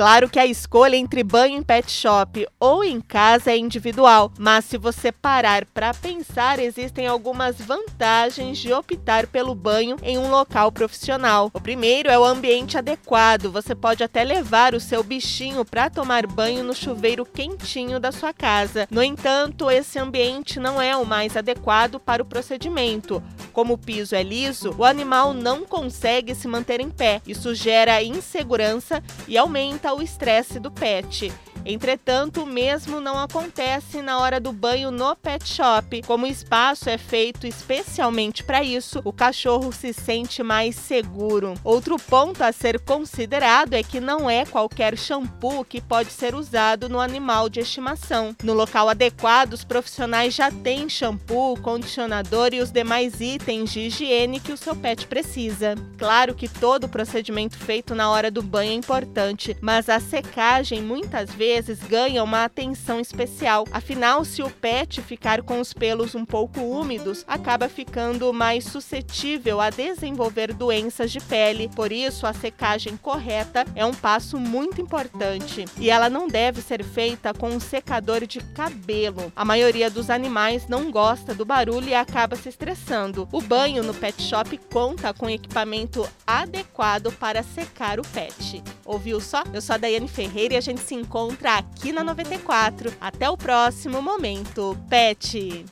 Claro que a escolha entre banho em pet shop ou em casa é individual, mas se você parar para pensar, existem algumas vantagens de optar pelo banho em um local profissional. O primeiro é o ambiente adequado. Você pode até levar o seu bichinho para tomar banho no chuveiro quentinho da sua casa. No entanto, esse ambiente não é o mais adequado para o procedimento. Como o piso é liso, o animal não consegue se manter em pé. Isso gera insegurança e aumenta o estresse do pet. Entretanto, o mesmo não acontece na hora do banho no pet shop. Como o espaço é feito especialmente para isso, o cachorro se sente mais seguro. Outro ponto a ser considerado é que não é qualquer shampoo que pode ser usado no animal de estimação. No local adequado, os profissionais já têm shampoo, condicionador e os demais itens de higiene que o seu pet precisa. Claro que todo o procedimento feito na hora do banho é importante, mas a secagem muitas vezes vezes ganha uma atenção especial. Afinal, se o pet ficar com os pelos um pouco úmidos, acaba ficando mais suscetível a desenvolver doenças de pele. Por isso, a secagem correta é um passo muito importante e ela não deve ser feita com um secador de cabelo. A maioria dos animais não gosta do barulho e acaba se estressando. O banho no pet shop conta com equipamento adequado para secar o pet. Ouviu só? Eu sou a Daiane Ferreira e a gente se encontra aqui na 94. Até o próximo momento, Pet!